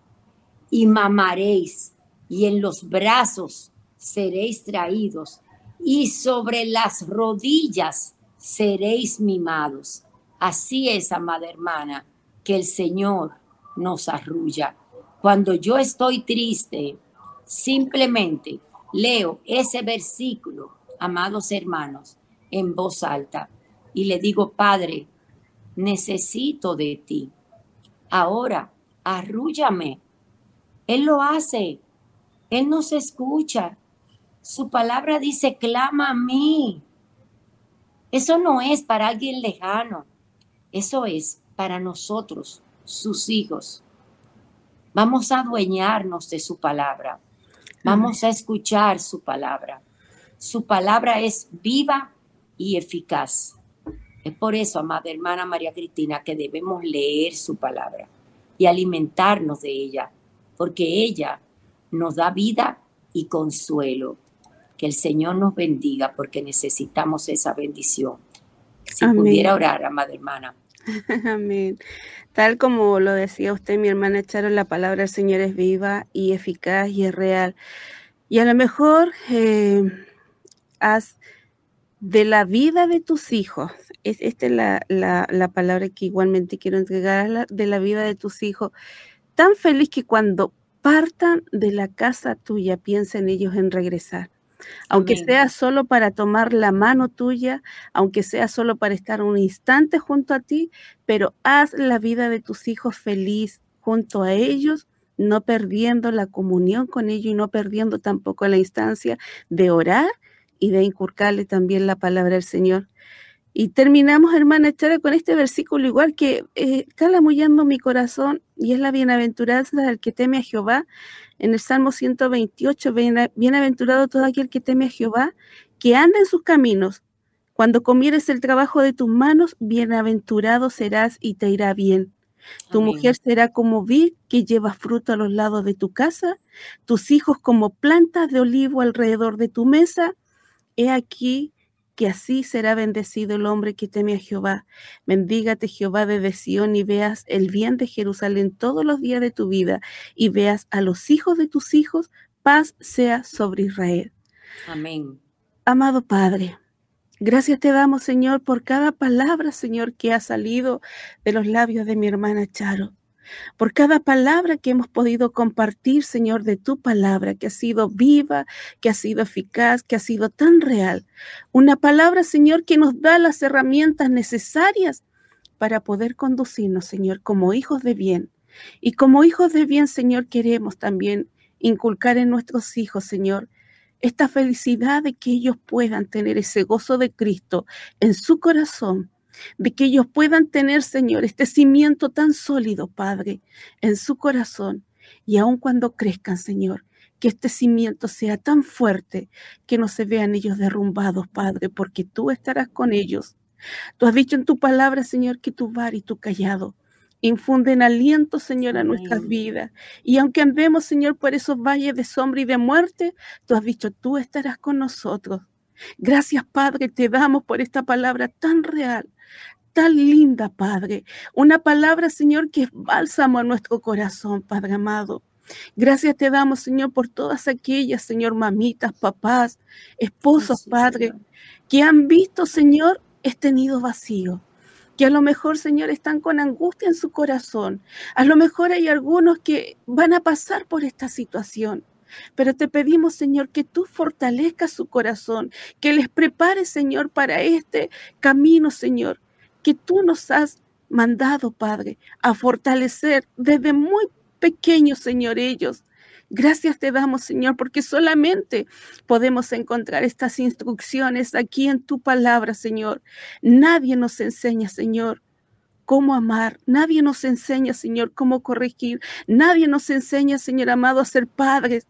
y mamaréis y en los brazos seréis traídos y sobre las rodillas seréis mimados. Así es, amada hermana, que el Señor nos arrulla. Cuando yo estoy triste, simplemente leo ese versículo, amados hermanos, en voz alta y le digo, Padre, necesito de ti. Ahora, arrúllame. Él lo hace. Él nos escucha. Su palabra dice, clama a mí. Eso no es para alguien lejano. Eso es para nosotros, sus hijos. Vamos a adueñarnos de su palabra. Vamos a escuchar su palabra. Su palabra es viva y eficaz. Es por eso, amada hermana María Cristina, que debemos leer su palabra y alimentarnos de ella, porque ella nos da vida y consuelo. Que el Señor nos bendiga porque necesitamos esa bendición. Si pudiera orar, amada hermana. Amén. Tal como lo decía usted, mi hermana Charo, la palabra del Señor es viva y eficaz y es real. Y a lo mejor eh, has de la vida de tus hijos, es, esta es la, palabra que igualmente quiero entregar, de la vida de tus hijos, tan feliz que cuando partan de la casa tuya piensen ellos en regresar. Aunque sea solo para tomar la mano tuya, aunque sea solo para estar un instante junto a ti, pero haz la vida de tus hijos feliz junto a ellos, no perdiendo la comunión con ellos y no perdiendo tampoco la instancia de orar y de inculcarle también la palabra del Señor. Y terminamos, hermana Chara, con este versículo igual que eh, está lamullando mi corazón y es la bienaventuranza del que teme a Jehová. En el Salmo 128, bienaventurado todo aquel que teme a Jehová, que anda en sus caminos. Cuando comieres el trabajo de tus manos, bienaventurado serás y te irá bien. Tu mujer será como vid que lleva fruto a los lados de tu casa, tus hijos como plantas de olivo alrededor de tu mesa. He aquí que así será bendecido el hombre que teme a Jehová. Bendígate Jehová desde Sión y veas el bien de Jerusalén todos los días de tu vida y veas a los hijos de tus hijos, paz sea sobre Israel. Amén. Amado Padre, gracias te damos, Señor, por cada palabra, Señor, que ha salido de los labios de mi hermana Charo por cada palabra que hemos podido compartir, Señor, de tu palabra, que ha sido viva, que ha sido eficaz, que ha sido tan real. Una palabra, Señor, que nos da las herramientas necesarias para poder conducirnos, Señor, como hijos de bien. Y como hijos de bien, Señor, queremos también inculcar en nuestros hijos, Señor, esta felicidad de que ellos puedan tener ese gozo de Cristo en su corazón de que ellos puedan tener, Señor, este cimiento tan sólido, Padre, en su corazón. Y aun cuando crezcan, Señor, que este cimiento sea tan fuerte que no se vean ellos derrumbados, Padre, porque tú estarás con ellos. Tú has dicho en tu palabra, Señor, que tu bar y tu callado infunden aliento, Señor, a nuestras vidas. Y aunque andemos, Señor, por esos valles de sombra y de muerte, tú has dicho, tú estarás con nosotros. Gracias, Padre, te damos por esta palabra tan real, tan linda, Padre. Una palabra, Señor, que es bálsamo a nuestro corazón, Padre amado. Gracias te damos, Señor, por todas aquellas, Señor, mamitas, papás, esposos, Padre, que han visto, Señor, este nido vacío. Que a lo mejor, Señor, están con angustia en su corazón. A lo mejor hay algunos que van a pasar por esta situación. Pero te pedimos, Señor, que tú fortalezcas su corazón, que les prepares, Señor, para este camino, Señor, que tú nos has mandado, Padre, a fortalecer desde muy pequeños, Señor, ellos. Gracias te damos, Señor, porque solamente podemos encontrar estas instrucciones aquí en tu palabra, Señor. Nadie nos enseña, Señor, cómo amar. Nadie nos enseña, Señor, cómo corregir. Nadie nos enseña, Señor amado, a ser padres.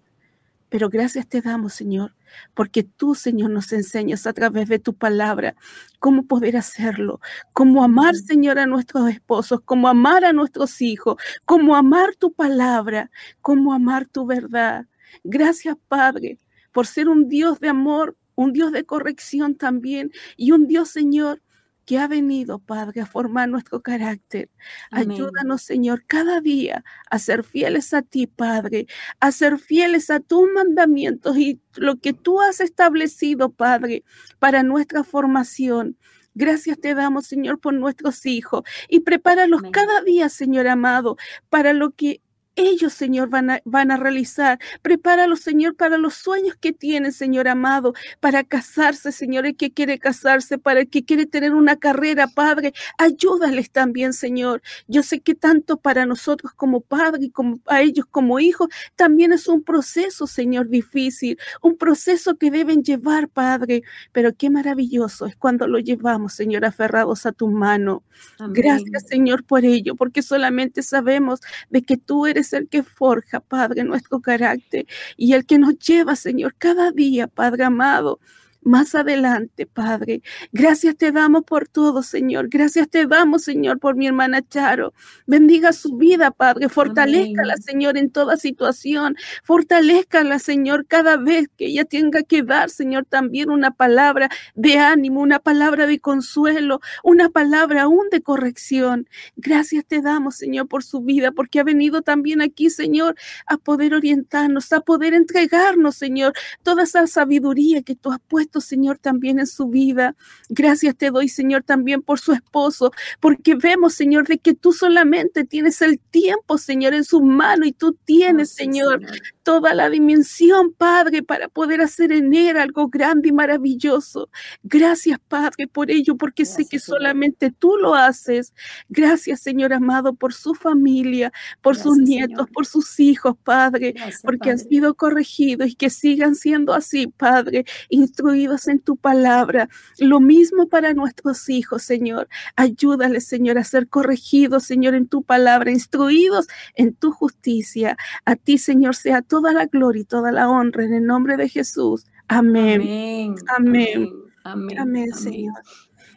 Pero gracias te damos, Señor, porque tú, Señor, nos enseñas a través de tu palabra cómo poder hacerlo, cómo amar, Señor, a nuestros esposos, cómo amar a nuestros hijos, cómo amar tu palabra, cómo amar tu verdad. Gracias, Padre, por ser un Dios de amor, un Dios de corrección también y un Dios, Señor, que ha venido, Padre, a formar nuestro carácter. Ayúdanos, Señor, cada día a ser fieles a ti, Padre, a ser fieles a tus mandamientos y lo que tú has establecido, Padre, para nuestra formación. Gracias te damos, Señor, por nuestros hijos y prepáralos cada día, Señor amado, para lo que ellos, Señor, van a, van a realizar. Prepáralos, Señor, para los sueños que tienen, Señor amado, para casarse, Señor, el que quiere casarse, para el que quiere tener una carrera, Padre. Ayúdales también, Señor. Yo sé que tanto para nosotros como Padre y como a ellos como hijos, también es un proceso, Señor, difícil, un proceso que deben llevar, Padre. Pero qué maravilloso es cuando lo llevamos, Señor, aferrados a tu mano. Gracias, Señor, por ello, porque solamente sabemos de que tú eres el que forja, Padre, nuestro carácter y el que nos lleva, Señor, cada día, Padre amado, más adelante, Padre. Gracias te damos por todo, Señor. Gracias te damos, Señor, por mi hermana Charo. Bendiga su vida, Padre. Fortalezcala, Señor, en toda situación. Fortalezcala, Señor, cada vez que ella tenga que dar, Señor, también una palabra de ánimo, una palabra de consuelo, una palabra aún de corrección. Gracias te damos, Señor, por su vida, porque ha venido también aquí, Señor, a poder orientarnos, a poder entregarnos, Señor, toda esa sabiduría que tú has puesto Señor, también en su vida. Gracias te doy, Señor, también por su esposo, porque vemos, Señor, de que tú solamente tienes el tiempo, Señor, en su mano y tú tienes, Señor, toda la dimensión, Padre, para poder hacer en él algo grande y maravilloso. Gracias, Padre, por ello, porque sé que solamente tú lo haces. Gracias, Señor amado, por su familia, por sus nietos, por sus hijos, Padre, porque han sido corregidos y que sigan siendo así, Padre, instruidos en tu palabra. Lo mismo para nuestros hijos, Señor. Ayúdales, Señor, a ser corregidos, Señor, en tu palabra, instruidos en tu justicia. A ti, Señor, sea toda la gloria y toda la honra en el nombre de Jesús. Amén. Amén. Amén. Amén, Señor.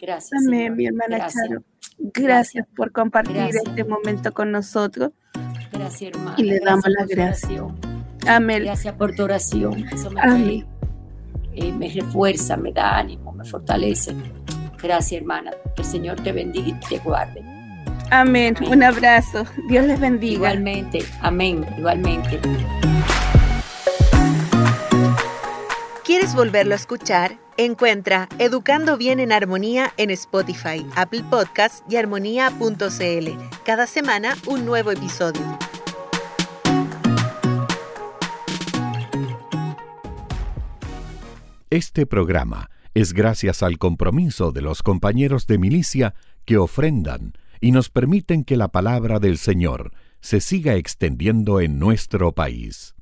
Gracias. Amén, mi hermana Charo. Gracias, por compartir este momento con nosotros. Gracias, hermana. Y le damos la gracia. Amén. Gracias por tu oración. Amén. Eh, me refuerza, me da ánimo, me fortalece. Gracias, hermana. Que el Señor te bendiga y te guarde. Amén. Un abrazo. Dios les bendiga. Igualmente. Amén. Igualmente. ¿Quieres volverlo a escuchar? Encuentra Educando Bien en Armonía en Spotify, Apple Podcasts y armonía.cl. Cada semana un nuevo episodio. Este programa es gracias al compromiso de los compañeros de milicia que ofrendan y nos permiten que la palabra del Señor se siga extendiendo en nuestro país.